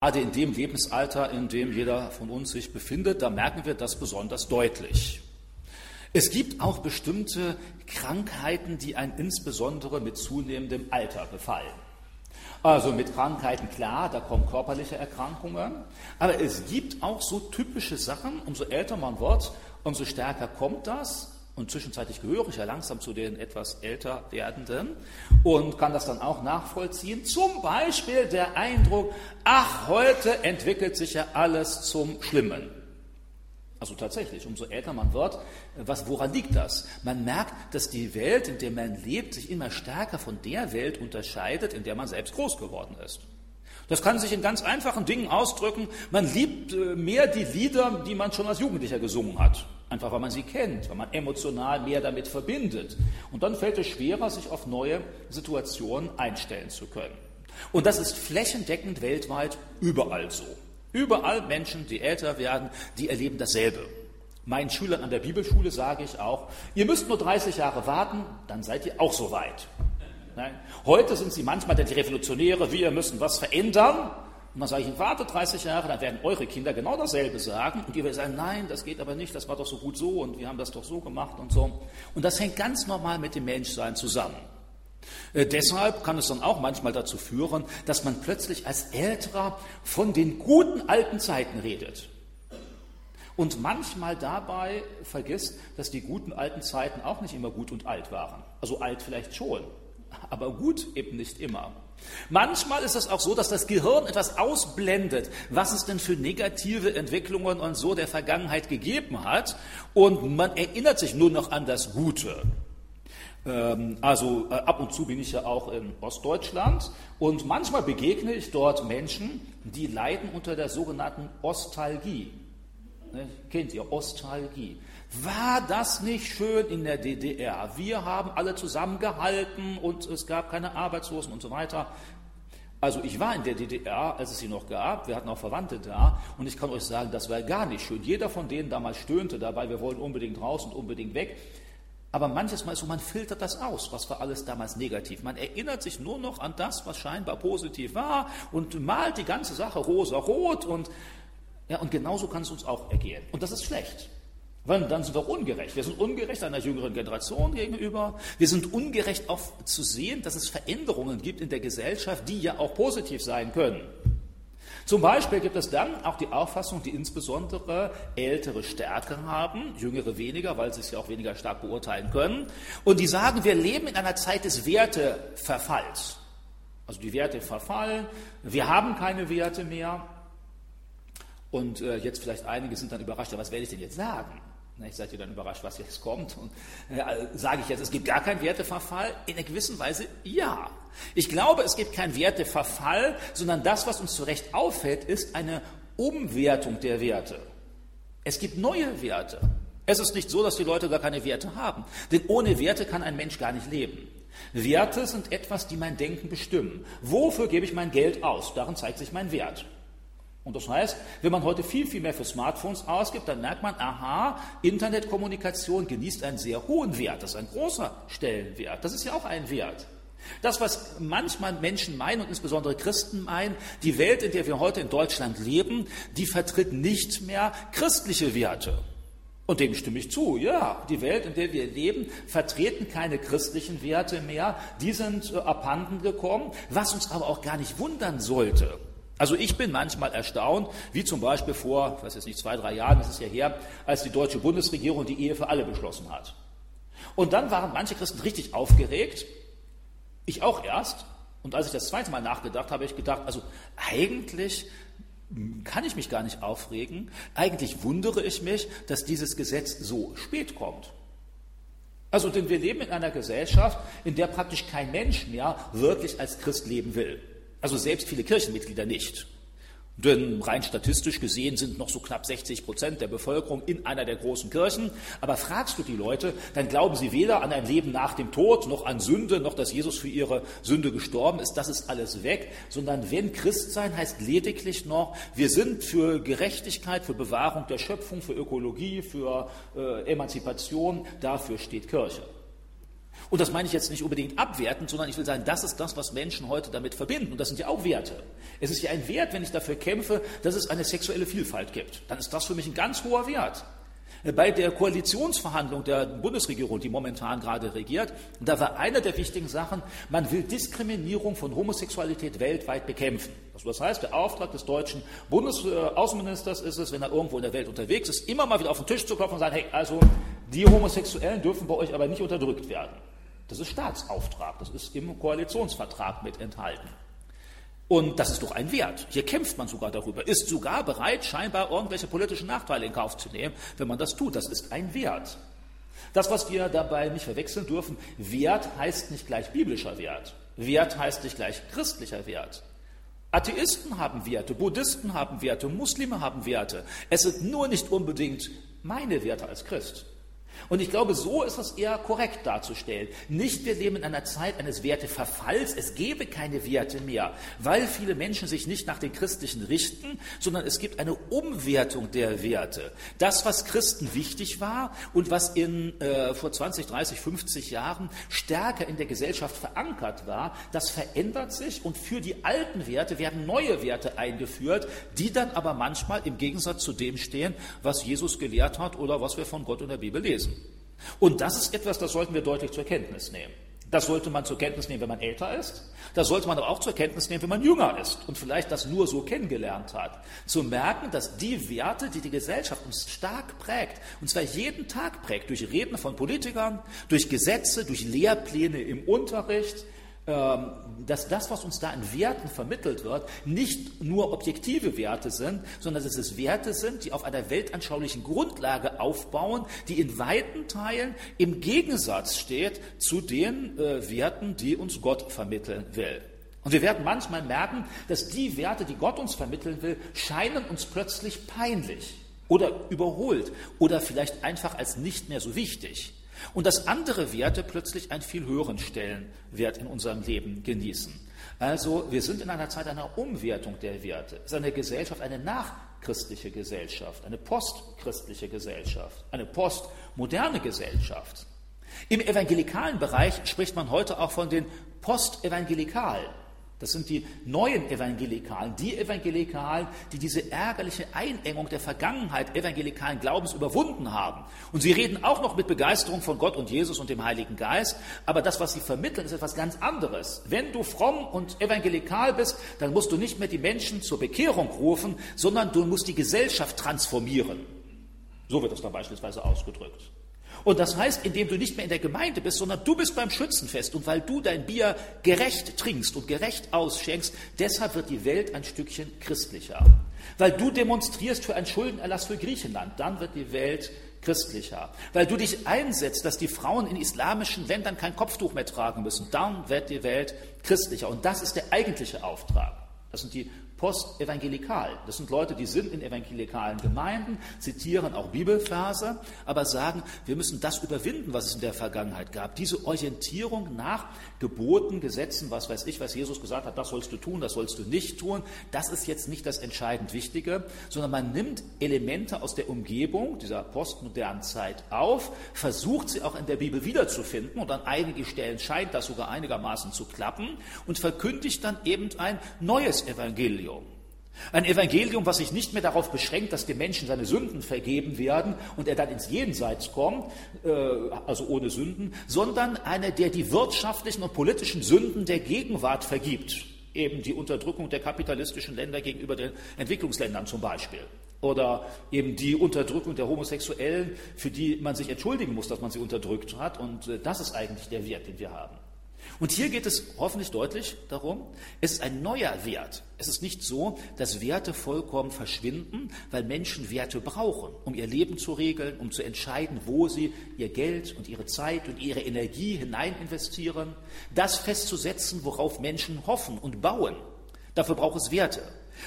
Gerade in dem Lebensalter, in dem jeder von uns sich befindet, da merken wir das besonders deutlich. Es gibt auch bestimmte Krankheiten, die einen insbesondere mit zunehmendem Alter befallen. Also mit Krankheiten klar, da kommen körperliche Erkrankungen, aber es gibt auch so typische Sachen, umso älter man wird, umso stärker kommt das. Und zwischenzeitlich gehöre ich ja langsam zu den etwas älter werdenden und kann das dann auch nachvollziehen. Zum Beispiel der Eindruck, ach, heute entwickelt sich ja alles zum Schlimmen. Also tatsächlich, umso älter man wird, was, woran liegt das? Man merkt, dass die Welt, in der man lebt, sich immer stärker von der Welt unterscheidet, in der man selbst groß geworden ist. Das kann sich in ganz einfachen Dingen ausdrücken. Man liebt äh, mehr die Lieder, die man schon als Jugendlicher gesungen hat. Einfach weil man sie kennt, weil man emotional mehr damit verbindet. Und dann fällt es schwerer, sich auf neue Situationen einstellen zu können. Und das ist flächendeckend weltweit überall so. Überall Menschen, die älter werden, die erleben dasselbe. Meinen Schülern an der Bibelschule sage ich auch, ihr müsst nur 30 Jahre warten, dann seid ihr auch so weit. Nein. Heute sind sie manchmal die Revolutionäre, wir müssen was verändern. Und dann sage ich, warte 30 Jahre, dann werden eure Kinder genau dasselbe sagen. Und die werden sagen, nein, das geht aber nicht, das war doch so gut so und wir haben das doch so gemacht und so. Und das hängt ganz normal mit dem Menschsein zusammen. Äh, deshalb kann es dann auch manchmal dazu führen, dass man plötzlich als Älterer von den guten alten Zeiten redet. Und manchmal dabei vergisst, dass die guten alten Zeiten auch nicht immer gut und alt waren. Also alt vielleicht schon, aber gut eben nicht immer. Manchmal ist es auch so, dass das Gehirn etwas ausblendet, was es denn für negative Entwicklungen und so der Vergangenheit gegeben hat, und man erinnert sich nur noch an das Gute. Ähm, also äh, ab und zu bin ich ja auch in Ostdeutschland und manchmal begegne ich dort Menschen, die leiden unter der sogenannten Ostalgie. Ne, kennt ihr Ostalgie? War das nicht schön in der DDR? Wir haben alle zusammengehalten und es gab keine Arbeitslosen und so weiter. Also ich war in der DDR, als es sie noch gab, wir hatten auch Verwandte da und ich kann euch sagen, das war gar nicht schön. Jeder von denen damals stöhnte dabei, wir wollen unbedingt raus und unbedingt weg. Aber manches Mal ist so, man filtert das aus, was war alles damals negativ. Man erinnert sich nur noch an das, was scheinbar positiv war und malt die ganze Sache rosa-rot und, ja, und genauso kann es uns auch ergehen. Und das ist schlecht. Weil dann sind wir ungerecht. Wir sind ungerecht einer jüngeren Generation gegenüber. Wir sind ungerecht auch zu sehen, dass es Veränderungen gibt in der Gesellschaft, die ja auch positiv sein können. Zum Beispiel gibt es dann auch die Auffassung, die insbesondere ältere Stärke haben, jüngere weniger, weil sie es ja auch weniger stark beurteilen können. Und die sagen, wir leben in einer Zeit des Werteverfalls. Also die Werte verfallen, wir haben keine Werte mehr. Und äh, jetzt vielleicht einige sind dann überrascht, ja, was werde ich denn jetzt sagen? Ich seid ihr dann überrascht, was jetzt kommt? Und äh, sage ich jetzt, es gibt gar keinen Werteverfall? In einer gewissen Weise ja. Ich glaube, es gibt keinen Werteverfall, sondern das, was uns zu Recht auffällt, ist eine Umwertung der Werte. Es gibt neue Werte. Es ist nicht so, dass die Leute gar keine Werte haben. Denn ohne Werte kann ein Mensch gar nicht leben. Werte sind etwas, die mein Denken bestimmen. Wofür gebe ich mein Geld aus? Darin zeigt sich mein Wert. Und das heißt, wenn man heute viel, viel mehr für Smartphones ausgibt, dann merkt man, aha, Internetkommunikation genießt einen sehr hohen Wert. Das ist ein großer Stellenwert. Das ist ja auch ein Wert. Das, was manchmal Menschen meinen und insbesondere Christen meinen, die Welt, in der wir heute in Deutschland leben, die vertritt nicht mehr christliche Werte. Und dem stimme ich zu. Ja, die Welt, in der wir leben, vertreten keine christlichen Werte mehr. Die sind äh, abhanden gekommen, was uns aber auch gar nicht wundern sollte. Also ich bin manchmal erstaunt, wie zum Beispiel vor, ich weiß jetzt nicht, zwei, drei Jahren ist ja her, als die deutsche Bundesregierung die Ehe für alle beschlossen hat. Und dann waren manche Christen richtig aufgeregt, ich auch erst. Und als ich das zweite Mal nachgedacht habe, habe ich gedacht, also eigentlich kann ich mich gar nicht aufregen. Eigentlich wundere ich mich, dass dieses Gesetz so spät kommt. Also, denn wir leben in einer Gesellschaft, in der praktisch kein Mensch mehr wirklich als Christ leben will. Also selbst viele Kirchenmitglieder nicht. Denn rein statistisch gesehen sind noch so knapp 60 Prozent der Bevölkerung in einer der großen Kirchen. Aber fragst du die Leute, dann glauben sie weder an ein Leben nach dem Tod, noch an Sünde, noch dass Jesus für ihre Sünde gestorben ist. Das ist alles weg. Sondern wenn Christ sein heißt lediglich noch, wir sind für Gerechtigkeit, für Bewahrung der Schöpfung, für Ökologie, für äh, Emanzipation. Dafür steht Kirche. Und das meine ich jetzt nicht unbedingt abwertend, sondern ich will sagen, das ist das, was Menschen heute damit verbinden. Und das sind ja auch Werte. Es ist ja ein Wert, wenn ich dafür kämpfe, dass es eine sexuelle Vielfalt gibt. Dann ist das für mich ein ganz hoher Wert. Bei der Koalitionsverhandlung der Bundesregierung, die momentan gerade regiert, da war eine der wichtigen Sachen, man will Diskriminierung von Homosexualität weltweit bekämpfen. Also das heißt, der Auftrag des deutschen Bundesaußenministers ist es, wenn er irgendwo in der Welt unterwegs ist, immer mal wieder auf den Tisch zu klopfen und sagen, hey, also die Homosexuellen dürfen bei euch aber nicht unterdrückt werden. Das ist Staatsauftrag, das ist im Koalitionsvertrag mit enthalten. Und das ist doch ein Wert. Hier kämpft man sogar darüber, ist sogar bereit, scheinbar irgendwelche politischen Nachteile in Kauf zu nehmen, wenn man das tut. Das ist ein Wert. Das, was wir dabei nicht verwechseln dürfen, Wert heißt nicht gleich biblischer Wert. Wert heißt nicht gleich christlicher Wert. Atheisten haben Werte, Buddhisten haben Werte, Muslime haben Werte. Es sind nur nicht unbedingt meine Werte als Christ. Und ich glaube, so ist es eher korrekt darzustellen. Nicht, wir leben in einer Zeit eines Werteverfalls, es gäbe keine Werte mehr, weil viele Menschen sich nicht nach den Christlichen richten, sondern es gibt eine Umwertung der Werte. Das, was Christen wichtig war und was in, äh, vor 20, 30, 50 Jahren stärker in der Gesellschaft verankert war, das verändert sich und für die alten Werte werden neue Werte eingeführt, die dann aber manchmal im Gegensatz zu dem stehen, was Jesus gelehrt hat oder was wir von Gott in der Bibel lesen. Und das ist etwas, das sollten wir deutlich zur Kenntnis nehmen. Das sollte man zur Kenntnis nehmen, wenn man älter ist. Das sollte man aber auch zur Kenntnis nehmen, wenn man jünger ist und vielleicht das nur so kennengelernt hat. Zu merken, dass die Werte, die die Gesellschaft uns stark prägt, und zwar jeden Tag prägt, durch Reden von Politikern, durch Gesetze, durch Lehrpläne im Unterricht, dass das, was uns da in Werten vermittelt wird, nicht nur objektive Werte sind, sondern dass es Werte sind, die auf einer weltanschaulichen Grundlage aufbauen, die in weiten Teilen im Gegensatz steht zu den äh, Werten, die uns Gott vermitteln will. Und wir werden manchmal merken, dass die Werte, die Gott uns vermitteln will, scheinen uns plötzlich peinlich oder überholt oder vielleicht einfach als nicht mehr so wichtig und dass andere Werte plötzlich einen viel höheren Stellenwert in unserem Leben genießen. Also wir sind in einer Zeit einer Umwertung der Werte. Es ist eine Gesellschaft, eine nachchristliche Gesellschaft, eine postchristliche Gesellschaft, eine postmoderne Gesellschaft. Im evangelikalen Bereich spricht man heute auch von den Postevangelikalen. Das sind die neuen Evangelikalen, die Evangelikalen, die diese ärgerliche Einengung der Vergangenheit evangelikalen Glaubens überwunden haben. Und sie reden auch noch mit Begeisterung von Gott und Jesus und dem Heiligen Geist, aber das, was sie vermitteln, ist etwas ganz anderes. Wenn du fromm und evangelikal bist, dann musst du nicht mehr die Menschen zur Bekehrung rufen, sondern du musst die Gesellschaft transformieren. So wird das dann beispielsweise ausgedrückt. Und das heißt, indem du nicht mehr in der Gemeinde bist, sondern du bist beim Schützenfest und weil du dein Bier gerecht trinkst und gerecht ausschenkst, deshalb wird die Welt ein Stückchen christlicher. Weil du demonstrierst für einen Schuldenerlass für Griechenland, dann wird die Welt christlicher. Weil du dich einsetzt, dass die Frauen in islamischen Ländern kein Kopftuch mehr tragen müssen, dann wird die Welt christlicher. Und das ist der eigentliche Auftrag. Das sind die postevangelikal. Das sind Leute, die sind in evangelikalen Gemeinden, zitieren auch Bibelverse, aber sagen, wir müssen das überwinden, was es in der Vergangenheit gab. Diese Orientierung nach Geboten, Gesetzen, was weiß ich, was Jesus gesagt hat, das sollst du tun, das sollst du nicht tun, das ist jetzt nicht das entscheidend Wichtige, sondern man nimmt Elemente aus der Umgebung dieser postmodernen Zeit auf, versucht sie auch in der Bibel wiederzufinden und an einigen Stellen scheint das sogar einigermaßen zu klappen und verkündigt dann eben ein neues Evangelium. Ein Evangelium, was sich nicht mehr darauf beschränkt, dass dem Menschen seine Sünden vergeben werden und er dann ins Jenseits kommt, äh, also ohne Sünden, sondern einer, der die wirtschaftlichen und politischen Sünden der Gegenwart vergibt. Eben die Unterdrückung der kapitalistischen Länder gegenüber den Entwicklungsländern zum Beispiel. Oder eben die Unterdrückung der Homosexuellen, für die man sich entschuldigen muss, dass man sie unterdrückt hat. Und äh, das ist eigentlich der Wert, den wir haben. Und hier geht es hoffentlich deutlich darum, es ist ein neuer Wert. Es ist nicht so, dass Werte vollkommen verschwinden, weil Menschen Werte brauchen, um ihr Leben zu regeln, um zu entscheiden, wo sie ihr Geld und ihre Zeit und ihre Energie hinein investieren, das festzusetzen, worauf Menschen hoffen und bauen. Dafür braucht es Werte.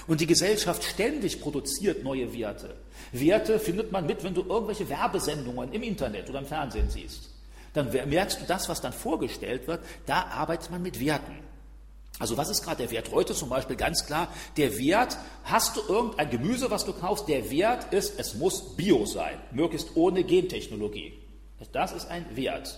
Und die Gesellschaft ständig produziert neue Werte. Werte findet man mit, wenn du irgendwelche Werbesendungen im Internet oder im Fernsehen siehst dann merkst du das, was dann vorgestellt wird, da arbeitet man mit Werten. Also was ist gerade der Wert heute zum Beispiel ganz klar? Der Wert, hast du irgendein Gemüse, was du kaufst, der Wert ist, es muss bio sein, möglichst ohne Gentechnologie. Das ist ein Wert.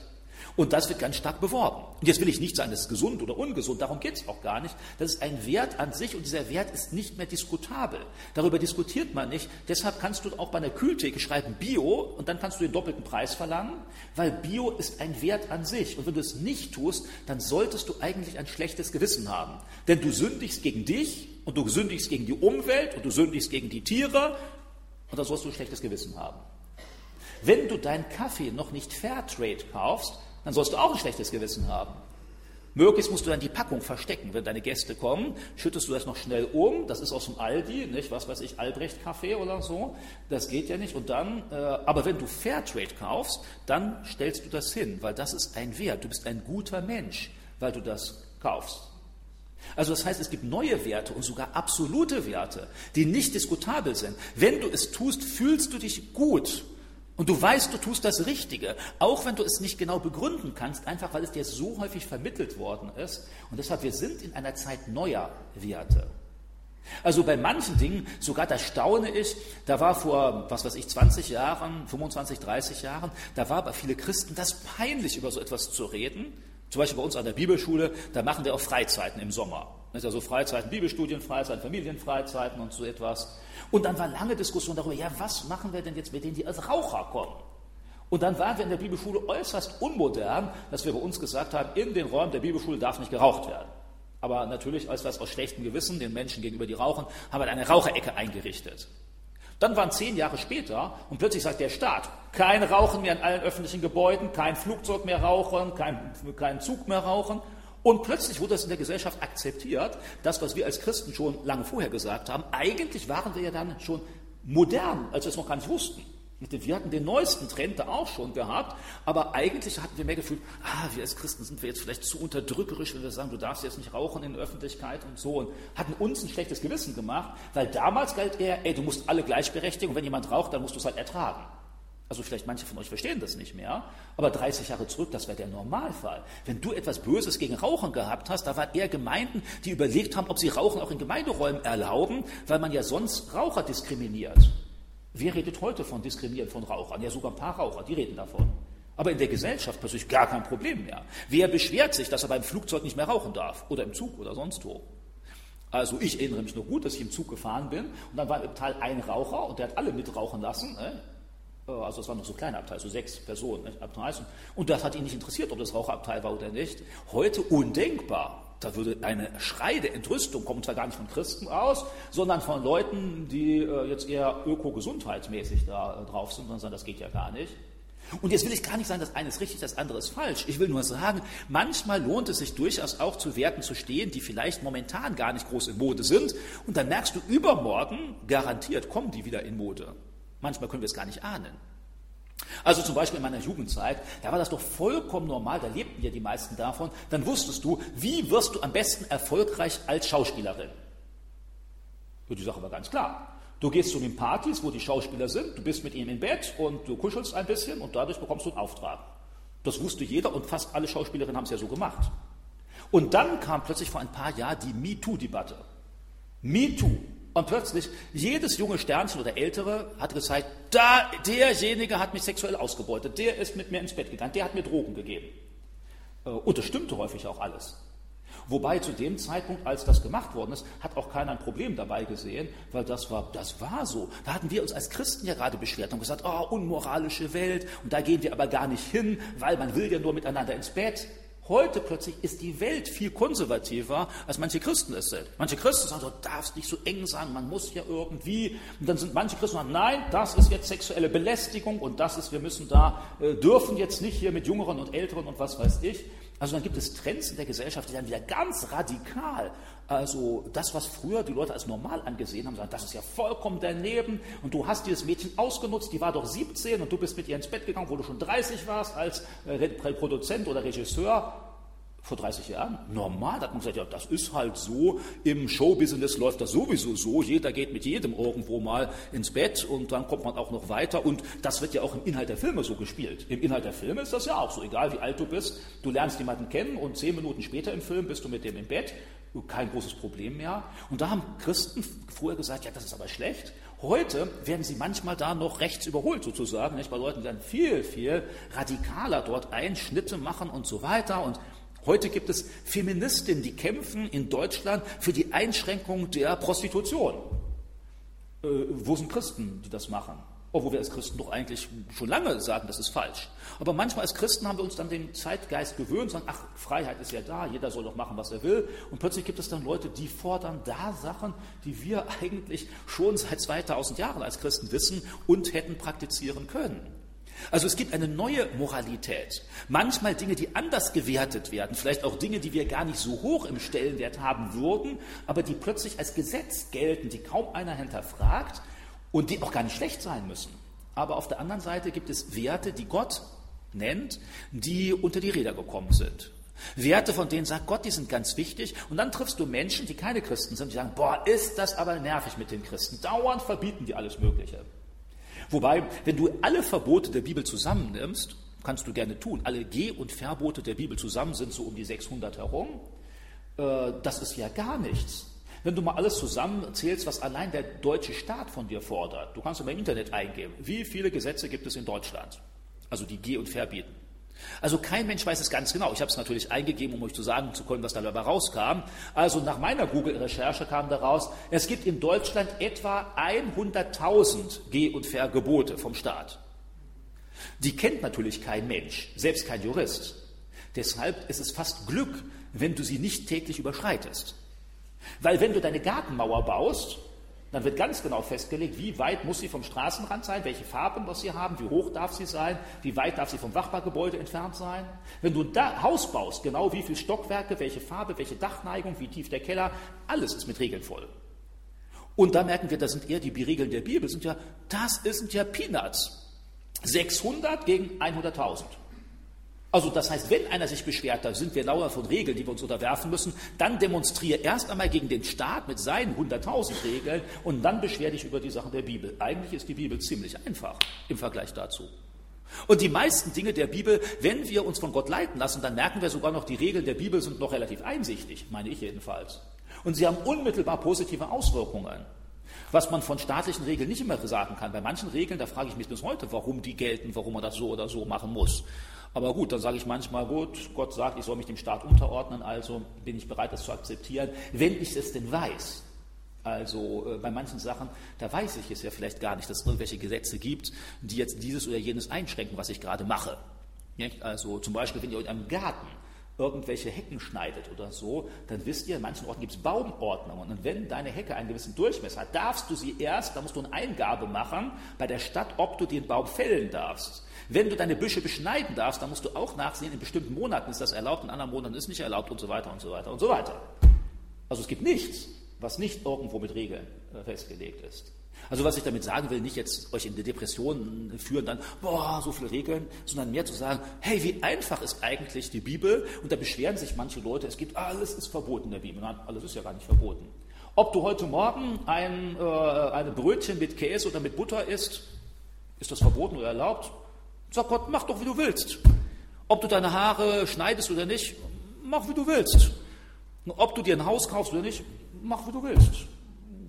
Und das wird ganz stark beworben. Und jetzt will ich nicht sagen, das ist gesund oder ungesund, darum geht es auch gar nicht. Das ist ein Wert an sich und dieser Wert ist nicht mehr diskutabel. Darüber diskutiert man nicht. Deshalb kannst du auch bei einer Kühltheke schreiben Bio und dann kannst du den doppelten Preis verlangen, weil Bio ist ein Wert an sich. Und wenn du es nicht tust, dann solltest du eigentlich ein schlechtes Gewissen haben. Denn du sündigst gegen dich und du sündigst gegen die Umwelt und du sündigst gegen die Tiere und da sollst du ein schlechtes Gewissen haben. Wenn du deinen Kaffee noch nicht Fairtrade kaufst, dann sollst du auch ein schlechtes Gewissen haben. Möglichst musst du dann die Packung verstecken. Wenn deine Gäste kommen, schüttest du das noch schnell um. Das ist aus dem Aldi, nicht? Was weiß ich, Albrecht-Kaffee oder so. Das geht ja nicht. Und dann, äh, aber wenn du Fairtrade kaufst, dann stellst du das hin, weil das ist ein Wert. Du bist ein guter Mensch, weil du das kaufst. Also das heißt, es gibt neue Werte und sogar absolute Werte, die nicht diskutabel sind. Wenn du es tust, fühlst du dich gut und du weißt, du tust das Richtige, auch wenn du es nicht genau begründen kannst, einfach weil es dir so häufig vermittelt worden ist. Und deshalb, wir sind in einer Zeit neuer Werte. Also bei manchen Dingen, sogar da staune ich, da war vor, was weiß ich, 20 Jahren, 25, 30 Jahren, da war bei vielen Christen das peinlich, über so etwas zu reden. Zum Beispiel bei uns an der Bibelschule, da machen wir auch Freizeiten im Sommer. Das ist also Freizeiten, Bibelstudienfreizeiten, Familienfreizeiten und so etwas. Und dann war lange Diskussion darüber, ja, was machen wir denn jetzt mit denen, die als Raucher kommen? Und dann waren wir in der Bibelschule äußerst unmodern, dass wir bei uns gesagt haben, in den Räumen der Bibelschule darf nicht geraucht werden. Aber natürlich, als wir aus schlechtem Gewissen den Menschen gegenüber, die rauchen, haben wir eine Raucherecke eingerichtet. Dann waren zehn Jahre später und plötzlich sagt der Staat, kein Rauchen mehr in allen öffentlichen Gebäuden, kein Flugzeug mehr rauchen, kein, kein Zug mehr rauchen. Und plötzlich wurde das in der Gesellschaft akzeptiert, das, was wir als Christen schon lange vorher gesagt haben. Eigentlich waren wir ja dann schon modern, als wir es noch gar nicht wussten. Wir hatten den neuesten Trend da auch schon gehabt, aber eigentlich hatten wir mehr gefühlt, ah, wir als Christen sind wir jetzt vielleicht zu unterdrückerisch, wenn wir sagen, du darfst jetzt nicht rauchen in der Öffentlichkeit und so und hatten uns ein schlechtes Gewissen gemacht, weil damals galt eher, ey, du musst alle gleichberechtigen und wenn jemand raucht, dann musst du es halt ertragen. Also vielleicht manche von euch verstehen das nicht mehr, aber 30 Jahre zurück, das wäre der Normalfall. Wenn du etwas Böses gegen Rauchen gehabt hast, da waren eher Gemeinden, die überlegt haben, ob sie Rauchen auch in Gemeinderäumen erlauben, weil man ja sonst Raucher diskriminiert. Wer redet heute von Diskriminieren von Rauchern? Ja, sogar ein paar Raucher, die reden davon. Aber in der Gesellschaft plötzlich gar kein Problem mehr. Wer beschwert sich, dass er beim Flugzeug nicht mehr rauchen darf oder im Zug oder sonst wo? Also ich erinnere mich nur gut, dass ich im Zug gefahren bin und dann war im Teil ein Raucher und der hat alle mitrauchen lassen. Ne? Äh, also es waren noch so kleine Abteile, so sechs Personen? Abteile. Und das hat ihn nicht interessiert, ob das Raucherabteil war oder nicht. Heute undenkbar. Da würde eine Schrei der Entrüstung kommen, zwar gar nicht von Christen aus, sondern von Leuten, die äh, jetzt eher öko-gesundheitsmäßig da äh, drauf sind und sagen, das geht ja gar nicht. Und jetzt will ich gar nicht sagen, das eine ist richtig, das andere ist falsch. Ich will nur sagen, manchmal lohnt es sich durchaus auch zu Werten zu stehen, die vielleicht momentan gar nicht groß in Mode sind. Und dann merkst du, übermorgen garantiert kommen die wieder in Mode. Manchmal können wir es gar nicht ahnen. Also zum Beispiel in meiner Jugendzeit, da war das doch vollkommen normal, da lebten ja die meisten davon. Dann wusstest du, wie wirst du am besten erfolgreich als Schauspielerin? Und die Sache war ganz klar. Du gehst zu den Partys, wo die Schauspieler sind, du bist mit ihnen im Bett und du kuschelst ein bisschen und dadurch bekommst du einen Auftrag. Das wusste jeder und fast alle Schauspielerinnen haben es ja so gemacht. Und dann kam plötzlich vor ein paar Jahren die MeToo-Debatte. MeToo. Und plötzlich, jedes junge Sternchen oder Ältere hat gezeigt, da, derjenige hat mich sexuell ausgebeutet, der ist mit mir ins Bett gegangen, der hat mir Drogen gegeben. Äh, und das stimmte häufig auch alles. Wobei zu dem Zeitpunkt, als das gemacht worden ist, hat auch keiner ein Problem dabei gesehen, weil das war, das war so. Da hatten wir uns als Christen ja gerade beschwert und gesagt, oh, unmoralische Welt, und da gehen wir aber gar nicht hin, weil man will ja nur miteinander ins Bett. Heute plötzlich ist die Welt viel konservativer, als manche Christen es sind. Manche Christen sagen, du darfst nicht so eng sein, man muss ja irgendwie. Und dann sind manche Christen sagen, nein, das ist jetzt sexuelle Belästigung und das ist, wir müssen da, äh, dürfen jetzt nicht hier mit Jüngeren und Älteren und was weiß ich. Also dann gibt es Trends in der Gesellschaft, die dann wieder ganz radikal, also das, was früher die Leute als normal angesehen haben, sagen, das ist ja vollkommen daneben und du hast dieses Mädchen ausgenutzt, die war doch 17 und du bist mit ihr ins Bett gegangen, wo du schon 30 warst als äh, Produzent oder Regisseur vor 30 Jahren normal. Da hat man gesagt, ja, das ist halt so. Im Showbusiness läuft das sowieso so. Jeder geht mit jedem irgendwo mal ins Bett und dann kommt man auch noch weiter. Und das wird ja auch im Inhalt der Filme so gespielt. Im Inhalt der Filme ist das ja auch so. Egal wie alt du bist, du lernst jemanden kennen und zehn Minuten später im Film bist du mit dem im Bett. Kein großes Problem mehr. Und da haben Christen früher gesagt, ja, das ist aber schlecht. Heute werden sie manchmal da noch rechts überholt sozusagen, nicht? bei Leuten, die dann viel, viel radikaler dort Einschnitte machen und so weiter. Und heute gibt es Feministinnen, die kämpfen in Deutschland für die Einschränkung der Prostitution. Äh, wo sind Christen, die das machen? Obwohl wir als Christen doch eigentlich schon lange sagen, das ist falsch. Aber manchmal als Christen haben wir uns dann den Zeitgeist gewöhnt, sagen, ach, Freiheit ist ja da, jeder soll doch machen, was er will. Und plötzlich gibt es dann Leute, die fordern da Sachen, die wir eigentlich schon seit 2000 Jahren als Christen wissen und hätten praktizieren können. Also es gibt eine neue Moralität. Manchmal Dinge, die anders gewertet werden, vielleicht auch Dinge, die wir gar nicht so hoch im Stellenwert haben würden, aber die plötzlich als Gesetz gelten, die kaum einer hinterfragt und die auch gar nicht schlecht sein müssen. Aber auf der anderen Seite gibt es Werte, die Gott nennt, die unter die Räder gekommen sind. Werte, von denen sagt Gott, die sind ganz wichtig. Und dann triffst du Menschen, die keine Christen sind, die sagen, boah, ist das aber nervig mit den Christen. Dauernd verbieten die alles Mögliche. Wobei, wenn du alle Verbote der Bibel zusammennimmst, kannst du gerne tun, alle Geh- und Verbote der Bibel zusammen sind so um die 600 herum, äh, das ist ja gar nichts. Wenn du mal alles zusammenzählst, was allein der deutsche Staat von dir fordert, du kannst im Internet eingeben, wie viele Gesetze gibt es in Deutschland, also die Geh- und Verbieten. Also kein Mensch weiß es ganz genau. Ich habe es natürlich eingegeben, um euch zu sagen zu können, was dabei rauskam. Also nach meiner Google-Recherche kam daraus, es gibt in Deutschland etwa 100.000 Geh- und Vergebote vom Staat. Die kennt natürlich kein Mensch, selbst kein Jurist. Deshalb ist es fast Glück, wenn du sie nicht täglich überschreitest. Weil wenn du deine Gartenmauer baust, dann wird ganz genau festgelegt, wie weit muss sie vom Straßenrand sein, welche Farben muss sie haben, wie hoch darf sie sein, wie weit darf sie vom Wachbargebäude entfernt sein. Wenn du ein Haus baust, genau wie viele Stockwerke, welche Farbe, welche Dachneigung, wie tief der Keller, alles ist mit Regeln voll. Und da merken wir, das sind eher die Regeln der Bibel, sind ja, das sind ja Peanuts. 600 gegen 100.000. Also das heißt, wenn einer sich beschwert, da sind wir lauer von Regeln, die wir uns unterwerfen müssen, dann demonstriere erst einmal gegen den Staat mit seinen 100.000 Regeln und dann beschwer dich über die Sachen der Bibel. Eigentlich ist die Bibel ziemlich einfach im Vergleich dazu. Und die meisten Dinge der Bibel, wenn wir uns von Gott leiten lassen, dann merken wir sogar noch, die Regeln der Bibel sind noch relativ einsichtig, meine ich jedenfalls. Und sie haben unmittelbar positive Auswirkungen. Was man von staatlichen Regeln nicht immer sagen kann. Bei manchen Regeln, da frage ich mich bis heute, warum die gelten, warum man das so oder so machen muss. Aber gut, dann sage ich manchmal, gut, Gott sagt, ich soll mich dem Staat unterordnen, also bin ich bereit, das zu akzeptieren, wenn ich es denn weiß. Also äh, bei manchen Sachen, da weiß ich es ja vielleicht gar nicht, dass es irgendwelche Gesetze gibt, die jetzt dieses oder jenes einschränken, was ich gerade mache. Also zum Beispiel, wenn ihr in einem Garten irgendwelche Hecken schneidet oder so, dann wisst ihr, in manchen Orten gibt es Baumordnungen. Und wenn deine Hecke einen gewissen Durchmesser hat, darfst du sie erst, da musst du eine Eingabe machen bei der Stadt, ob du den Baum fällen darfst. Wenn du deine Büsche beschneiden darfst, dann musst du auch nachsehen, in bestimmten Monaten ist das erlaubt, in anderen Monaten ist es nicht erlaubt und so weiter und so weiter und so weiter. Also es gibt nichts, was nicht irgendwo mit Regeln äh, festgelegt ist. Also was ich damit sagen will, nicht jetzt euch in die Depression führen, dann, boah, so viele Regeln, sondern mehr zu sagen, hey, wie einfach ist eigentlich die Bibel? Und da beschweren sich manche Leute, es gibt, alles ist verboten in der Bibel. Nein, alles ist ja gar nicht verboten. Ob du heute Morgen ein äh, eine Brötchen mit Käse oder mit Butter isst, ist das verboten oder erlaubt? Sag Gott, mach doch, wie du willst. Ob du deine Haare schneidest oder nicht, mach, wie du willst. Ob du dir ein Haus kaufst oder nicht, mach, wie du willst.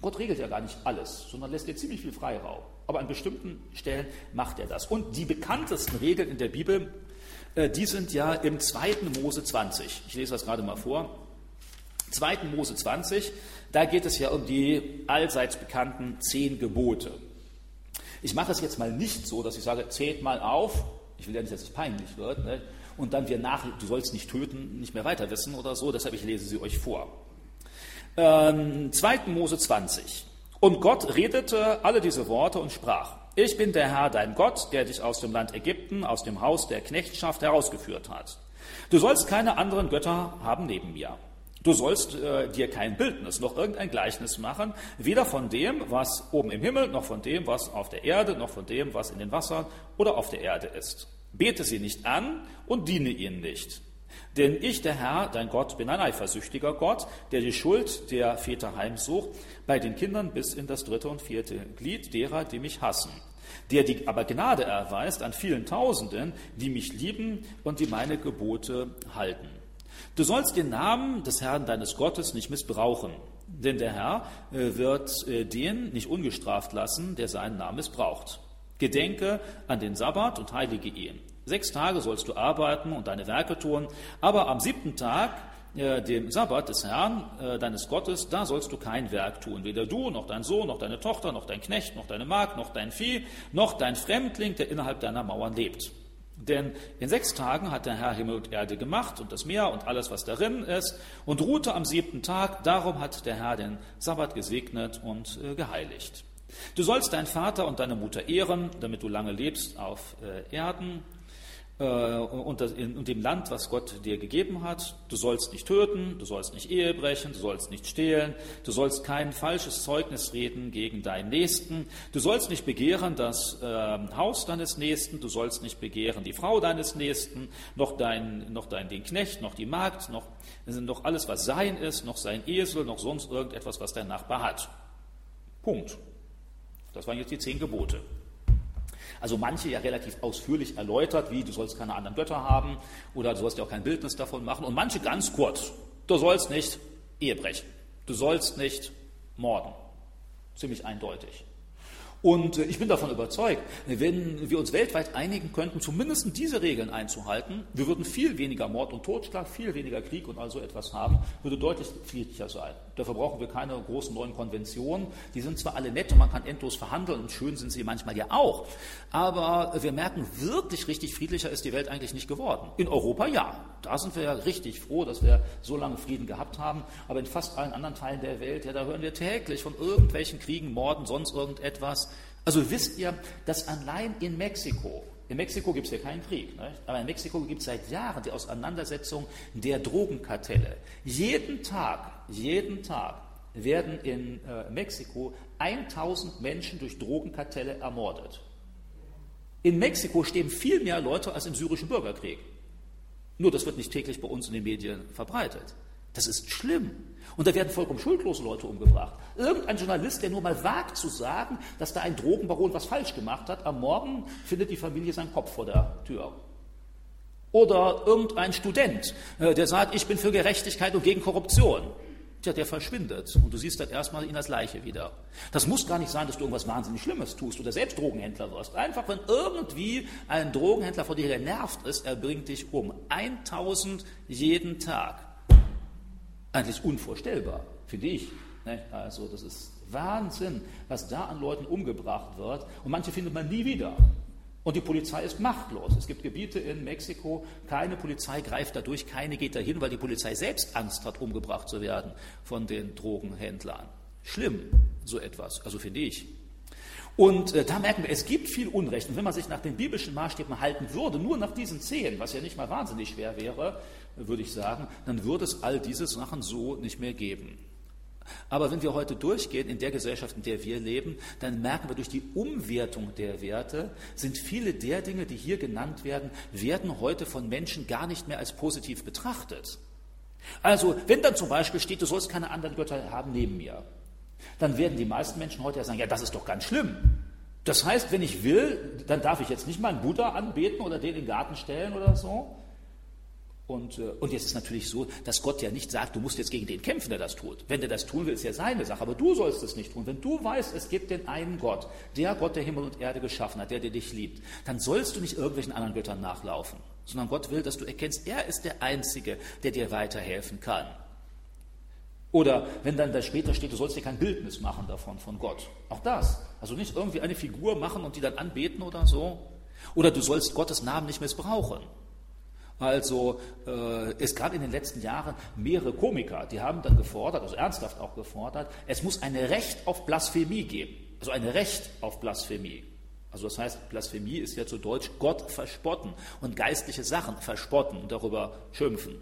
Gott regelt ja gar nicht alles, sondern lässt dir ziemlich viel Freiraum. Aber an bestimmten Stellen macht er das. Und die bekanntesten Regeln in der Bibel, äh, die sind ja im 2. Mose 20. Ich lese das gerade mal vor. 2. Mose 20, da geht es ja um die allseits bekannten zehn Gebote. Ich mache es jetzt mal nicht so, dass ich sage, zählt mal auf, ich will ja nicht, dass es peinlich wird, ne? und dann wir nach, du sollst nicht töten, nicht mehr weiter wissen oder so, deshalb ich lese sie euch vor. Ähm, 2. Mose 20. Und Gott redete alle diese Worte und sprach, ich bin der Herr, dein Gott, der dich aus dem Land Ägypten, aus dem Haus der Knechtschaft herausgeführt hat. Du sollst keine anderen Götter haben neben mir. Du sollst äh, dir kein Bildnis noch irgendein Gleichnis machen, weder von dem, was oben im Himmel, noch von dem, was auf der Erde, noch von dem, was in den Wassern oder auf der Erde ist. Bete sie nicht an und diene ihnen nicht. Denn ich, der Herr, dein Gott, bin ein eifersüchtiger Gott, der die Schuld der Väter heimsucht, bei den Kindern bis in das dritte und vierte Glied derer, die mich hassen, der die aber Gnade erweist an vielen Tausenden, die mich lieben und die meine Gebote halten. Du sollst den Namen des Herrn deines Gottes nicht missbrauchen, denn der Herr äh, wird äh, den nicht ungestraft lassen, der seinen Namen missbraucht. Gedenke an den Sabbat und heilige ihn. Sechs Tage sollst du arbeiten und deine Werke tun, aber am siebten Tag, äh, dem Sabbat des Herrn, äh, deines Gottes, da sollst du kein Werk tun. Weder du, noch dein Sohn, noch deine Tochter, noch dein Knecht, noch deine Magd, noch dein Vieh, noch dein Fremdling, der innerhalb deiner Mauern lebt. Denn in sechs Tagen hat der Herr Himmel und Erde gemacht und das Meer und alles, was darin ist, und ruhte am siebten Tag. Darum hat der Herr den Sabbat gesegnet und äh, geheiligt. Du sollst deinen Vater und deine Mutter ehren, damit du lange lebst auf äh, Erden und in dem Land, was Gott dir gegeben hat. Du sollst nicht töten, du sollst nicht Ehe brechen, du sollst nicht stehlen, du sollst kein falsches Zeugnis reden gegen deinen Nächsten, du sollst nicht begehren das äh, Haus deines Nächsten, du sollst nicht begehren die Frau deines Nächsten, noch, dein, noch dein, den Knecht, noch die Magd, noch, noch alles, was sein ist, noch sein Esel, noch sonst irgendetwas, was dein Nachbar hat. Punkt. Das waren jetzt die zehn Gebote. Also manche ja relativ ausführlich erläutert, wie du sollst keine anderen Götter haben oder du sollst ja auch kein Bildnis davon machen. Und manche ganz kurz. Du sollst nicht Ehe brechen. Du sollst nicht morden. Ziemlich eindeutig. Und äh, ich bin davon überzeugt, wenn wir uns weltweit einigen könnten, zumindest diese Regeln einzuhalten, wir würden viel weniger Mord und Totschlag, viel weniger Krieg und all so etwas haben, würde deutlich friedlicher sein. Dafür brauchen wir keine großen neuen Konventionen. Die sind zwar alle nett und man kann endlos verhandeln und schön sind sie manchmal ja auch, aber wir merken, wirklich richtig friedlicher ist die Welt eigentlich nicht geworden. In Europa ja. Da sind wir ja richtig froh, dass wir so lange Frieden gehabt haben. Aber in fast allen anderen Teilen der Welt, ja, da hören wir täglich von irgendwelchen Kriegen, Morden, sonst irgendetwas. Also wisst ihr, dass allein in Mexiko, in Mexiko gibt es ja keinen Krieg, nicht? aber in Mexiko gibt es seit Jahren die Auseinandersetzung der Drogenkartelle. Jeden Tag, jeden Tag werden in äh, Mexiko 1000 Menschen durch Drogenkartelle ermordet. In Mexiko stehen viel mehr Leute als im syrischen Bürgerkrieg. Nur das wird nicht täglich bei uns in den Medien verbreitet. Das ist schlimm. Und da werden vollkommen schuldlose Leute umgebracht. Irgendein Journalist, der nur mal wagt zu sagen, dass da ein Drogenbaron was falsch gemacht hat, am Morgen findet die Familie seinen Kopf vor der Tür. Oder irgendein Student, äh, der sagt, ich bin für Gerechtigkeit und gegen Korruption. Tja, der verschwindet und du siehst dann erstmal ihn als Leiche wieder. Das muss gar nicht sein, dass du irgendwas wahnsinnig Schlimmes tust oder selbst Drogenhändler wirst. Einfach, wenn irgendwie ein Drogenhändler vor dir genervt ist, er bringt dich um. 1000 jeden Tag. Eigentlich unvorstellbar, finde ich. Ne? Also das ist Wahnsinn, was da an Leuten umgebracht wird. Und manche findet man nie wieder. Und die Polizei ist machtlos. Es gibt Gebiete in Mexiko, keine Polizei greift da durch, keine geht dahin, weil die Polizei selbst Angst hat, umgebracht zu werden von den Drogenhändlern. Schlimm, so etwas, also finde ich. Und äh, da merken wir, es gibt viel Unrecht. Und wenn man sich nach den biblischen Maßstäben halten würde, nur nach diesen zehn, was ja nicht mal wahnsinnig schwer wäre, würde ich sagen, dann würde es all diese Sachen so nicht mehr geben. Aber wenn wir heute durchgehen in der Gesellschaft, in der wir leben, dann merken wir durch die Umwertung der Werte, sind viele der Dinge, die hier genannt werden, werden heute von Menschen gar nicht mehr als positiv betrachtet. Also, wenn dann zum Beispiel steht, du sollst keine anderen Götter haben neben mir, dann werden die meisten Menschen heute ja sagen, ja, das ist doch ganz schlimm. Das heißt, wenn ich will, dann darf ich jetzt nicht mal einen Buddha anbeten oder den in den Garten stellen oder so, und, äh, und jetzt ist natürlich so, dass Gott ja nicht sagt, du musst jetzt gegen den kämpfen, der das tut. Wenn der das tun will, ist ja seine Sache, aber du sollst es nicht tun. Wenn du weißt, es gibt den einen Gott, der Gott, der Himmel und Erde geschaffen hat, der, der dich liebt, dann sollst du nicht irgendwelchen anderen Göttern nachlaufen, sondern Gott will, dass du erkennst, er ist der Einzige, der dir weiterhelfen kann. Oder wenn dann da später steht, du sollst dir kein Bildnis machen davon, von Gott. Auch das. Also nicht irgendwie eine Figur machen und die dann anbeten oder so. Oder du sollst Gottes Namen nicht missbrauchen. Also äh, es gab in den letzten Jahren mehrere Komiker, die haben dann gefordert, also ernsthaft auch gefordert, es muss ein Recht auf Blasphemie geben. Also ein Recht auf Blasphemie. Also das heißt, Blasphemie ist ja zu Deutsch Gott verspotten und geistliche Sachen verspotten und darüber schimpfen.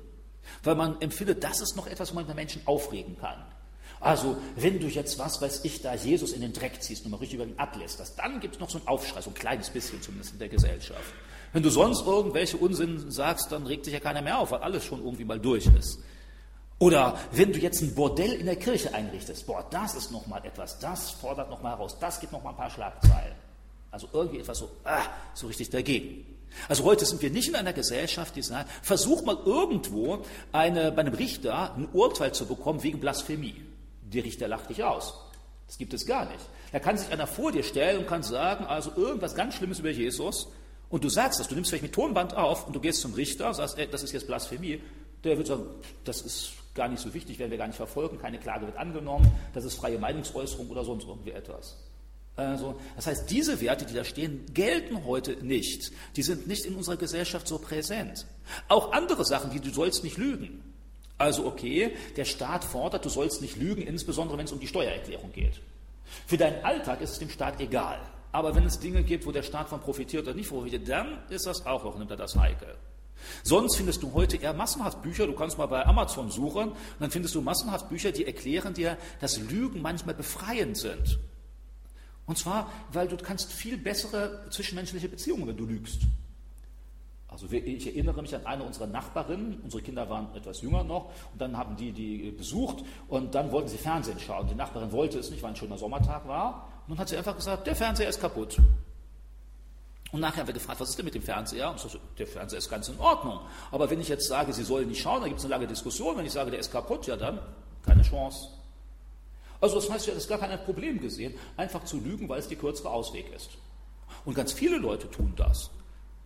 Weil man empfindet, das ist noch etwas, wo man bei Menschen aufregen kann. Also, wenn du jetzt, was weiß ich, da Jesus in den Dreck ziehst und mal richtig über ihn ablässt, das, dann gibt es noch so einen Aufschrei, so ein kleines bisschen zumindest in der Gesellschaft. Wenn du sonst irgendwelche Unsinn sagst, dann regt sich ja keiner mehr auf, weil alles schon irgendwie mal durch ist. Oder wenn du jetzt ein Bordell in der Kirche einrichtest, boah, das ist nochmal etwas, das fordert nochmal raus, das gibt nochmal ein paar Schlagzeilen. Also irgendwie etwas so, ah, so richtig dagegen. Also heute sind wir nicht in einer Gesellschaft, die sagt, versuch mal irgendwo eine, bei einem Richter ein Urteil zu bekommen wegen Blasphemie. Der Richter lacht dich aus. Das gibt es gar nicht. Da kann sich einer vor dir stellen und kann sagen, also irgendwas ganz Schlimmes über Jesus und du sagst das, du nimmst vielleicht mit Tonband auf und du gehst zum Richter, sagst, ey, das ist jetzt Blasphemie. Der wird sagen, das ist gar nicht so wichtig, werden wir gar nicht verfolgen, keine Klage wird angenommen, das ist freie Meinungsäußerung oder sonst irgendwie etwas. Also, das heißt, diese Werte, die da stehen, gelten heute nicht. Die sind nicht in unserer Gesellschaft so präsent. Auch andere Sachen, wie du sollst nicht lügen. Also okay, der Staat fordert, du sollst nicht lügen, insbesondere wenn es um die Steuererklärung geht. Für deinen Alltag ist es dem Staat egal. Aber wenn es Dinge gibt, wo der Staat von profitiert oder nicht profitiert, dann ist das auch noch, nimmt er das heikel. Sonst findest du heute eher massenhaft Bücher, du kannst mal bei Amazon suchen, und dann findest du massenhaft Bücher, die erklären dir, dass Lügen manchmal befreiend sind. Und zwar, weil du kannst viel bessere zwischenmenschliche Beziehungen, wenn du lügst. Also ich erinnere mich an eine unserer Nachbarinnen, unsere Kinder waren etwas jünger noch, und dann haben die die besucht und dann wollten sie Fernsehen schauen. Die Nachbarin wollte es nicht, weil ein schöner Sommertag war. Und dann hat sie einfach gesagt, der Fernseher ist kaputt. Und nachher haben wir gefragt, was ist denn mit dem Fernseher? Und so, der Fernseher ist ganz in Ordnung. Aber wenn ich jetzt sage, Sie sollen nicht schauen, dann gibt es eine lange Diskussion. Wenn ich sage, der ist kaputt, ja dann keine Chance. Also das heißt, ja, das ist gar kein Problem gesehen, einfach zu lügen, weil es der kürzere Ausweg ist. Und ganz viele Leute tun das.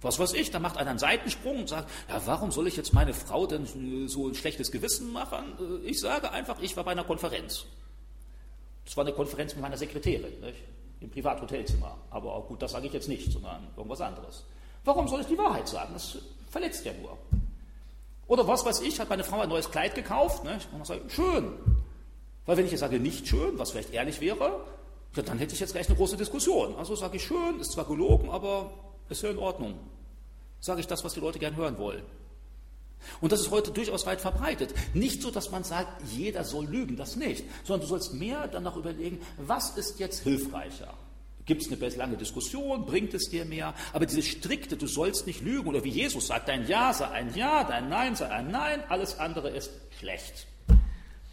Was weiß ich, da macht einer einen Seitensprung und sagt, ja, warum soll ich jetzt meine Frau denn so ein schlechtes Gewissen machen? Äh, ich sage einfach, ich war bei einer Konferenz. Das war eine Konferenz mit meiner Sekretärin, nicht? im Privathotelzimmer. Aber gut, das sage ich jetzt nicht, sondern irgendwas anderes. Warum soll ich die Wahrheit sagen? Das verletzt ja nur. Oder was weiß ich, hat meine Frau ein neues Kleid gekauft, nicht? und sage ich, schön. Weil wenn ich jetzt sage, nicht schön, was vielleicht ehrlich wäre, dann hätte ich jetzt gleich eine große Diskussion. Also sage ich schön, ist zwar gelogen, aber ist ja in Ordnung. Sage ich das, was die Leute gern hören wollen. Und das ist heute durchaus weit verbreitet. Nicht so, dass man sagt, jeder soll lügen, das nicht, sondern du sollst mehr danach überlegen, was ist jetzt hilfreicher? Gibt es eine lange Diskussion? Bringt es dir mehr? Aber diese strikte, du sollst nicht lügen, oder wie Jesus sagt, dein Ja sei ein Ja, dein Nein sei ein Nein, alles andere ist schlecht.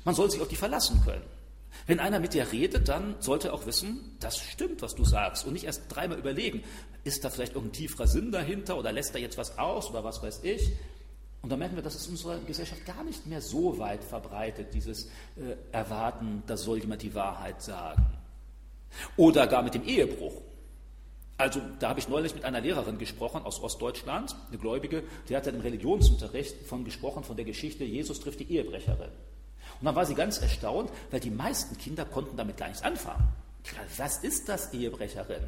Man soll sich auf die verlassen können. Wenn einer mit dir redet, dann sollte er auch wissen, das stimmt, was du sagst. Und nicht erst dreimal überlegen, ist da vielleicht irgendein tieferer Sinn dahinter oder lässt er jetzt was aus oder was weiß ich. Und da merken wir, dass es in unserer Gesellschaft gar nicht mehr so weit verbreitet, dieses äh, Erwarten, da soll jemand die Wahrheit sagen. Oder gar mit dem Ehebruch. Also da habe ich neulich mit einer Lehrerin gesprochen aus Ostdeutschland, eine Gläubige, die hat im Religionsunterricht von gesprochen von der Geschichte, Jesus trifft die Ehebrecherin. Und dann war sie ganz erstaunt, weil die meisten Kinder konnten damit gar nichts anfangen. Was ist das, Ehebrecherin?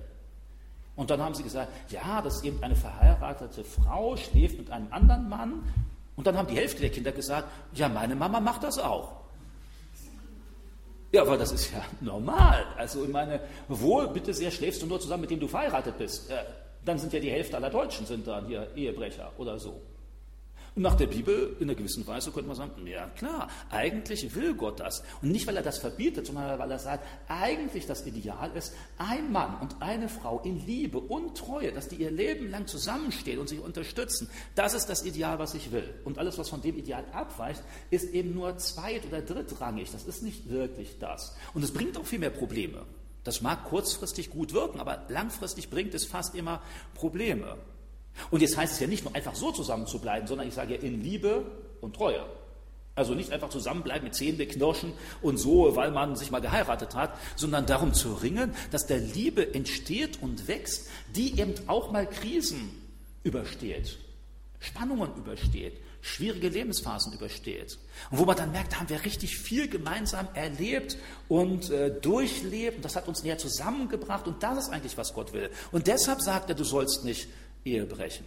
Und dann haben sie gesagt, ja, das ist eben eine verheiratete Frau, schläft mit einem anderen Mann. Und dann haben die Hälfte der Kinder gesagt, ja, meine Mama macht das auch. Ja, aber das ist ja normal. Also ich meine, wo, bitte sehr, schläfst du nur zusammen, mit dem du verheiratet bist? Äh, dann sind ja die Hälfte aller Deutschen sind dann hier Ehebrecher oder so. Und nach der Bibel, in einer gewissen Weise, könnte man sagen, ja klar, eigentlich will Gott das. Und nicht, weil er das verbietet, sondern weil er sagt, eigentlich das Ideal ist, ein Mann und eine Frau in Liebe und Treue, dass die ihr Leben lang zusammenstehen und sich unterstützen. Das ist das Ideal, was ich will. Und alles, was von dem Ideal abweicht, ist eben nur zweit- oder drittrangig. Das ist nicht wirklich das. Und es bringt auch viel mehr Probleme. Das mag kurzfristig gut wirken, aber langfristig bringt es fast immer Probleme. Und jetzt heißt es ja nicht nur einfach so zusammen zu bleiben, sondern ich sage ja in Liebe und Treue. Also nicht einfach zusammenbleiben mit Zähne knirschen und so, weil man sich mal geheiratet hat, sondern darum zu ringen, dass der Liebe entsteht und wächst, die eben auch mal Krisen übersteht, Spannungen übersteht, schwierige Lebensphasen übersteht. Und wo man dann merkt, da haben wir richtig viel gemeinsam erlebt und äh, durchlebt. Und das hat uns näher zusammengebracht. Und das ist eigentlich, was Gott will. Und deshalb sagt er, du sollst nicht Ehe brechen.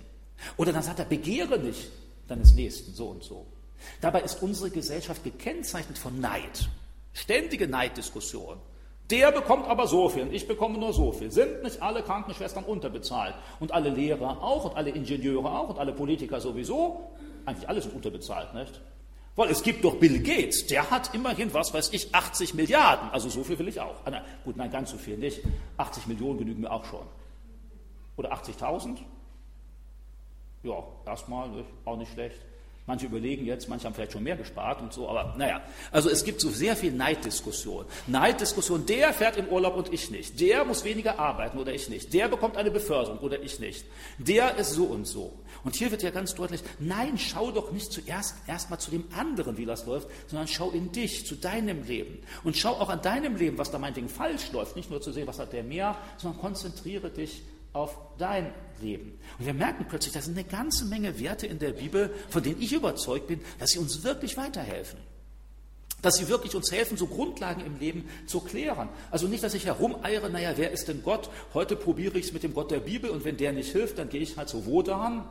Oder dann sagt er, begehre nicht deines Nächsten so und so. Dabei ist unsere Gesellschaft gekennzeichnet von Neid. Ständige Neiddiskussion. Der bekommt aber so viel und ich bekomme nur so viel. Sind nicht alle Krankenschwestern unterbezahlt? Und alle Lehrer auch und alle Ingenieure auch und alle Politiker sowieso? Eigentlich alle sind unterbezahlt, nicht? Weil es gibt doch Bill Gates, der hat immerhin, was weiß ich, 80 Milliarden. Also so viel will ich auch. Ah, gut, nein, ganz so viel nicht. 80 Millionen genügen mir auch schon. Oder 80.000? Ja, erstmal auch nicht schlecht. Manche überlegen jetzt, manche haben vielleicht schon mehr gespart und so, aber naja. Also es gibt so sehr viel Neiddiskussion. Neiddiskussion, der fährt im Urlaub und ich nicht. Der muss weniger arbeiten oder ich nicht. Der bekommt eine Beförderung oder ich nicht. Der ist so und so. Und hier wird ja ganz deutlich, nein, schau doch nicht zuerst erstmal zu dem anderen, wie das läuft, sondern schau in dich, zu deinem Leben. Und schau auch an deinem Leben, was da meinetwegen falsch läuft. Nicht nur zu sehen, was hat der mehr, sondern konzentriere dich auf dein Leben. Und wir merken plötzlich, da sind eine ganze Menge Werte in der Bibel, von denen ich überzeugt bin, dass sie uns wirklich weiterhelfen. Dass sie wirklich uns helfen, so Grundlagen im Leben zu klären. Also nicht, dass ich herumeiere, naja, wer ist denn Gott? Heute probiere ich es mit dem Gott der Bibel und wenn der nicht hilft, dann gehe ich halt zu Wodan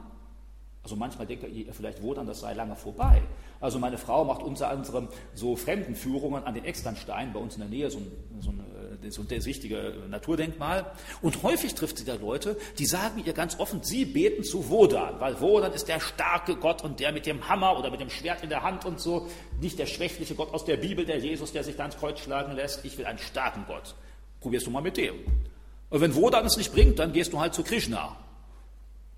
also manchmal denkt ihr vielleicht wohl dann, das sei lange vorbei. Also meine Frau macht unter anderem so Fremdenführungen an den Externstein bei uns in der Nähe, so ein, so ein, äh, so ein wichtige Naturdenkmal. Und häufig trifft sie da Leute, die sagen ihr ganz offen, sie beten zu Wodan, weil Wodan ist der starke Gott und der mit dem Hammer oder mit dem Schwert in der Hand und so, nicht der schwächliche Gott aus der Bibel, der Jesus, der sich da ins Kreuz schlagen lässt. Ich will einen starken Gott. Probierst du mal mit dem. Und wenn Wodan es nicht bringt, dann gehst du halt zu Krishna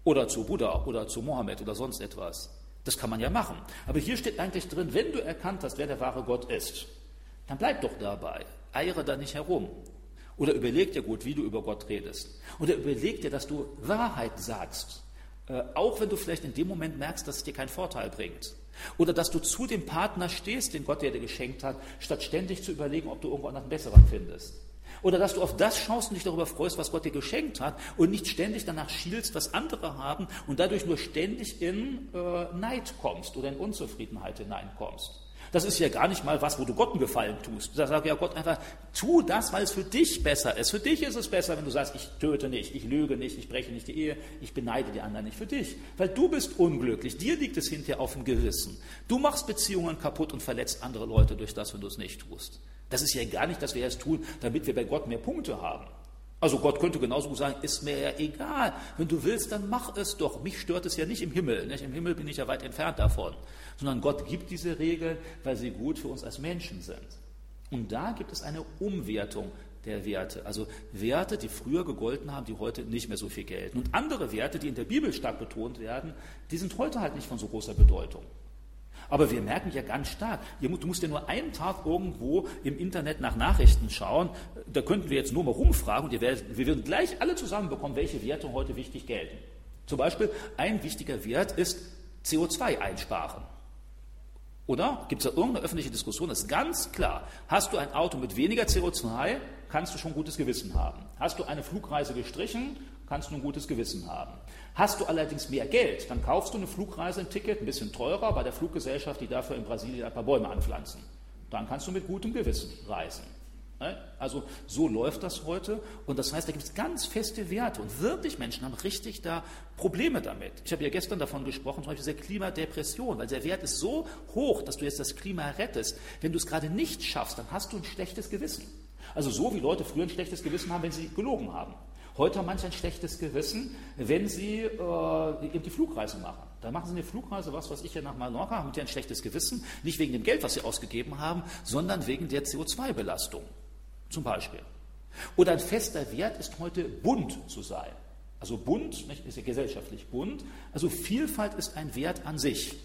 oder zu Buddha oder zu Mohammed oder sonst etwas. Das kann man ja machen. Aber hier steht eigentlich drin, wenn du erkannt hast, wer der wahre Gott ist, dann bleib doch dabei. Eiere da nicht herum. Oder überleg dir gut, wie du über Gott redest. Oder überleg dir, dass du Wahrheit sagst. Äh, auch wenn du vielleicht in dem Moment merkst, dass es dir keinen Vorteil bringt. Oder dass du zu dem Partner stehst, den Gott dir geschenkt hat, statt ständig zu überlegen, ob du irgendwo einen besseren findest. Oder dass du auf das schaust und dich darüber freust, was Gott dir geschenkt hat und nicht ständig danach schielst, was andere haben und dadurch nur ständig in äh, Neid kommst oder in Unzufriedenheit hineinkommst. Das ist ja gar nicht mal was, wo du Gott einen Gefallen tust. Da sagt ja Gott einfach, tu das, weil es für dich besser ist. Für dich ist es besser, wenn du sagst, ich töte nicht, ich lüge nicht, ich breche nicht die Ehe, ich beneide die anderen nicht für dich. Weil du bist unglücklich, dir liegt es hinterher auf dem Gewissen. Du machst Beziehungen kaputt und verletzt andere Leute durch das, wenn du es nicht tust. Das ist ja gar nicht, dass wir es tun, damit wir bei Gott mehr Punkte haben. Also Gott könnte genauso sagen, ist mir ja egal. Wenn du willst, dann mach es doch. Mich stört es ja nicht im Himmel. Nicht? Im Himmel bin ich ja weit entfernt davon. Sondern Gott gibt diese Regeln, weil sie gut für uns als Menschen sind. Und da gibt es eine Umwertung der Werte. Also Werte, die früher gegolten haben, die heute nicht mehr so viel gelten. Und andere Werte, die in der Bibel stark betont werden, die sind heute halt nicht von so großer Bedeutung. Aber wir merken ja ganz stark, du musst ja nur einen Tag irgendwo im Internet nach Nachrichten schauen. Da könnten wir jetzt nur mal rumfragen und wir würden gleich alle zusammenbekommen, welche Werte heute wichtig gelten. Zum Beispiel ein wichtiger Wert ist CO2 einsparen. Oder gibt es da irgendeine öffentliche Diskussion? Das ist ganz klar. Hast du ein Auto mit weniger CO2, kannst du schon gutes Gewissen haben. Hast du eine Flugreise gestrichen, kannst du ein gutes Gewissen haben. Hast du allerdings mehr Geld, dann kaufst du eine Flugreise, ein Ticket, ein bisschen teurer bei der Fluggesellschaft, die dafür in Brasilien ein paar Bäume anpflanzen. Dann kannst du mit gutem Gewissen reisen. Ne? Also so läuft das heute und das heißt, da gibt es ganz feste Werte und wirklich Menschen haben richtig da Probleme damit. Ich habe ja gestern davon gesprochen, zum Beispiel der Klimadepression, weil der Wert ist so hoch, dass du jetzt das Klima rettest. Wenn du es gerade nicht schaffst, dann hast du ein schlechtes Gewissen. Also so wie Leute früher ein schlechtes Gewissen haben, wenn sie gelogen haben. Heute haben manche ein schlechtes Gewissen, wenn sie äh, eben die Flugreise machen. Da machen sie eine Flugreise, was weiß ich, ja nach Mallorca, haben die ein schlechtes Gewissen, nicht wegen dem Geld, was sie ausgegeben haben, sondern wegen der CO2-Belastung. Zum Beispiel. Oder ein fester Wert ist heute bunt zu sein. Also bunt nicht, ist ja gesellschaftlich bunt. Also Vielfalt ist ein Wert an sich.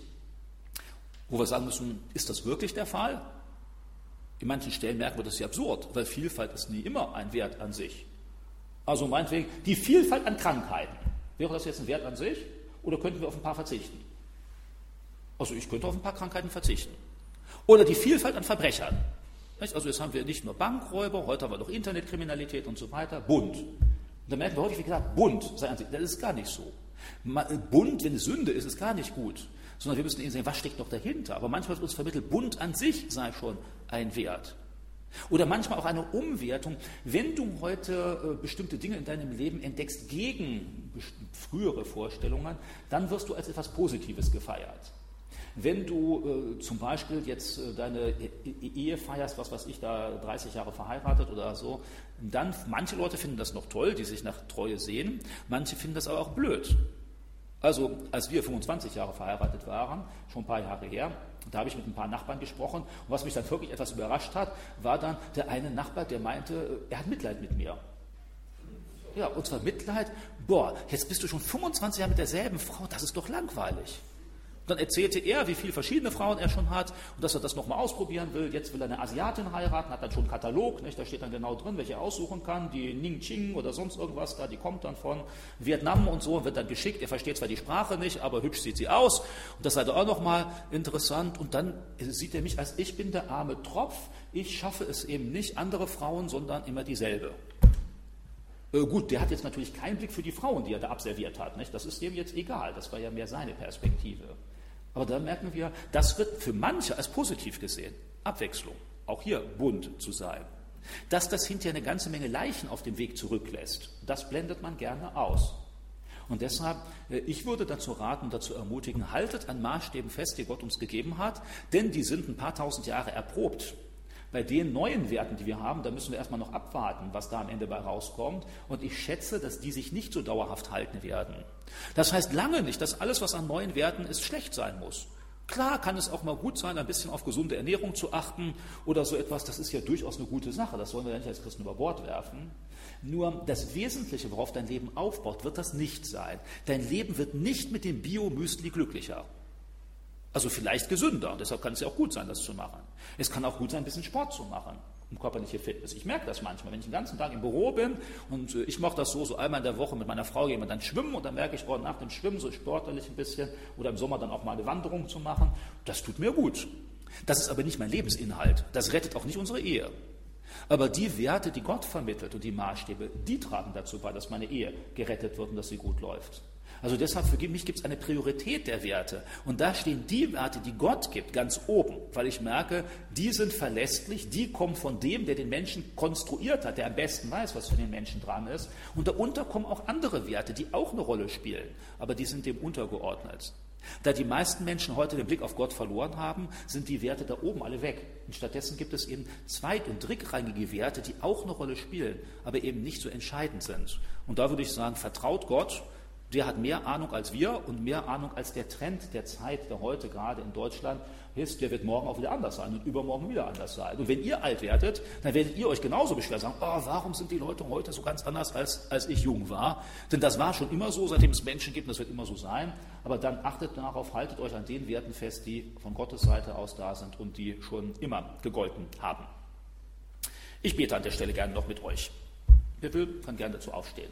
Wo wir sagen müssen, ist das wirklich der Fall? In manchen Stellen merken wir das ja absurd, weil Vielfalt ist nie immer ein Wert an sich. Also meinetwegen die Vielfalt an Krankheiten. Wäre das jetzt ein Wert an sich oder könnten wir auf ein paar verzichten? Also ich könnte auf ein paar Krankheiten verzichten. Oder die Vielfalt an Verbrechern. Also jetzt haben wir nicht nur Bankräuber, heute haben wir noch Internetkriminalität und so weiter. Bunt. Und da merken wir häufig, wie gesagt, bunt sei an sich. Das ist gar nicht so. Bunt, wenn es Sünde ist, ist gar nicht gut. Sondern wir müssen eben sehen, was steckt noch dahinter. Aber manchmal wird uns vermittelt, bunt an sich sei schon ein Wert. Oder manchmal auch eine Umwertung. Wenn du heute äh, bestimmte Dinge in deinem Leben entdeckst gegen frühere Vorstellungen, dann wirst du als etwas Positives gefeiert. Wenn du äh, zum Beispiel jetzt äh, deine e-, e-, Ehe feierst, was weiß ich, da 30 Jahre verheiratet oder so, dann, manche Leute finden das noch toll, die sich nach Treue sehen, manche finden das aber auch blöd. Also, als wir 25 Jahre verheiratet waren, schon ein paar Jahre her, da habe ich mit ein paar Nachbarn gesprochen und was mich dann wirklich etwas überrascht hat, war dann der eine Nachbar, der meinte, er hat Mitleid mit mir. Ja, und zwar Mitleid, boah, jetzt bist du schon 25 Jahre mit derselben Frau, das ist doch langweilig. Dann erzählte er, wie viele verschiedene Frauen er schon hat und dass er das nochmal ausprobieren will. Jetzt will er eine Asiatin heiraten, hat dann schon einen Katalog, nicht? da steht dann genau drin, welche er aussuchen kann. Die Ning Ching oder sonst irgendwas da, die kommt dann von Vietnam und so, wird dann geschickt. Er versteht zwar die Sprache nicht, aber hübsch sieht sie aus. Und das sei auch nochmal interessant. Und dann sieht er mich als ich bin der arme Tropf. Ich schaffe es eben nicht, andere Frauen, sondern immer dieselbe. Äh, gut, der hat jetzt natürlich keinen Blick für die Frauen, die er da absolviert hat. Nicht? Das ist dem jetzt egal. Das war ja mehr seine Perspektive. Aber da merken wir, das wird für manche als positiv gesehen. Abwechslung, auch hier bunt zu sein. Dass das hinterher eine ganze Menge Leichen auf dem Weg zurücklässt, das blendet man gerne aus. Und deshalb, äh, ich würde dazu raten, dazu ermutigen, haltet an Maßstäben fest, die Gott uns gegeben hat, denn die sind ein paar tausend Jahre erprobt. Bei den neuen Werten, die wir haben, da müssen wir erstmal noch abwarten, was da am Ende bei rauskommt. Und ich schätze, dass die sich nicht so dauerhaft halten werden. Das heißt lange nicht, dass alles, was an neuen Werten ist, schlecht sein muss. Klar kann es auch mal gut sein, ein bisschen auf gesunde Ernährung zu achten oder so etwas. Das ist ja durchaus eine gute Sache. Das wollen wir ja nicht als Christen über Bord werfen. Nur das Wesentliche, worauf dein Leben aufbaut, wird das nicht sein. Dein Leben wird nicht mit dem Bio-Müsli glücklicher. Also vielleicht gesünder. Deshalb kann es ja auch gut sein, das zu machen. Es kann auch gut sein, ein bisschen Sport zu machen um körperliche Fitness. Ich merke das manchmal, wenn ich den ganzen Tag im Büro bin und äh, ich mache das so, so einmal in der Woche mit meiner Frau gehen wir dann schwimmen und dann merke ich, oh, nach dem Schwimmen so sportlich ein bisschen oder im Sommer dann auch mal eine Wanderung zu machen. Das tut mir gut. Das ist aber nicht mein Lebensinhalt. Das rettet auch nicht unsere Ehe. Aber die Werte, die Gott vermittelt und die Maßstäbe, die tragen dazu bei, dass meine Ehe gerettet wird und dass sie gut läuft. Also deshalb für mich gibt es eine Priorität der Werte. Und da stehen die Werte, die Gott gibt, ganz oben, weil ich merke, die sind verlässlich, die kommen von dem, der den Menschen konstruiert hat, der am besten weiß, was für den Menschen dran ist. Und darunter kommen auch andere Werte, die auch eine Rolle spielen, aber die sind dem untergeordnet. Da die meisten Menschen heute den Blick auf Gott verloren haben, sind die Werte da oben alle weg. Und stattdessen gibt es eben zweit- und drittrangige Werte, die auch eine Rolle spielen, aber eben nicht so entscheidend sind. Und da würde ich sagen, vertraut Gott, der hat mehr Ahnung als wir und mehr Ahnung als der Trend der Zeit, der heute gerade in Deutschland ist. Der wird morgen auch wieder anders sein und übermorgen wieder anders sein. Und wenn ihr alt werdet, dann werdet ihr euch genauso beschweren, sagen, oh, warum sind die Leute heute so ganz anders, als, als ich jung war? Denn das war schon immer so, seitdem es Menschen gibt, und das wird immer so sein. Aber dann achtet darauf, haltet euch an den Werten fest, die von Gottes Seite aus da sind und die schon immer gegolten haben. Ich bete an der Stelle gerne noch mit euch. Wer will, kann gerne dazu aufstehen.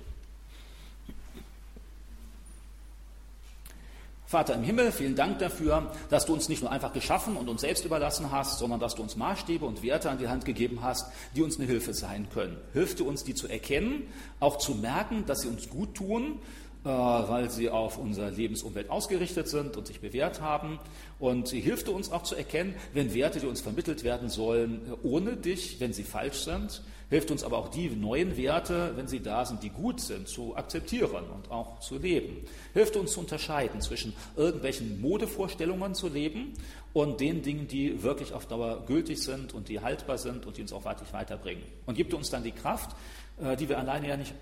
Vater im Himmel, vielen Dank dafür, dass du uns nicht nur einfach geschaffen und uns selbst überlassen hast, sondern dass du uns Maßstäbe und Werte an die Hand gegeben hast, die uns eine Hilfe sein können. Hilf du uns, die zu erkennen, auch zu merken, dass sie uns gut tun, weil sie auf unsere Lebensumwelt ausgerichtet sind und sich bewährt haben. Und hilf du uns auch zu erkennen, wenn Werte, die uns vermittelt werden sollen, ohne dich, wenn sie falsch sind, hilft uns aber auch die neuen Werte, wenn sie da sind, die gut sind, zu akzeptieren und auch zu leben. Hilft uns zu unterscheiden zwischen irgendwelchen Modevorstellungen zu leben und den Dingen, die wirklich auf Dauer gültig sind und die haltbar sind und die uns auch wirklich weiterbringen. Und gibt uns dann die Kraft, äh, die wir alleine ja nicht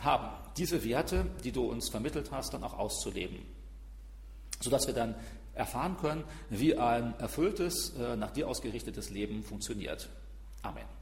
haben, diese Werte, die du uns vermittelt hast, dann auch auszuleben, sodass wir dann erfahren können, wie ein erfülltes, äh, nach dir ausgerichtetes Leben funktioniert. Amen.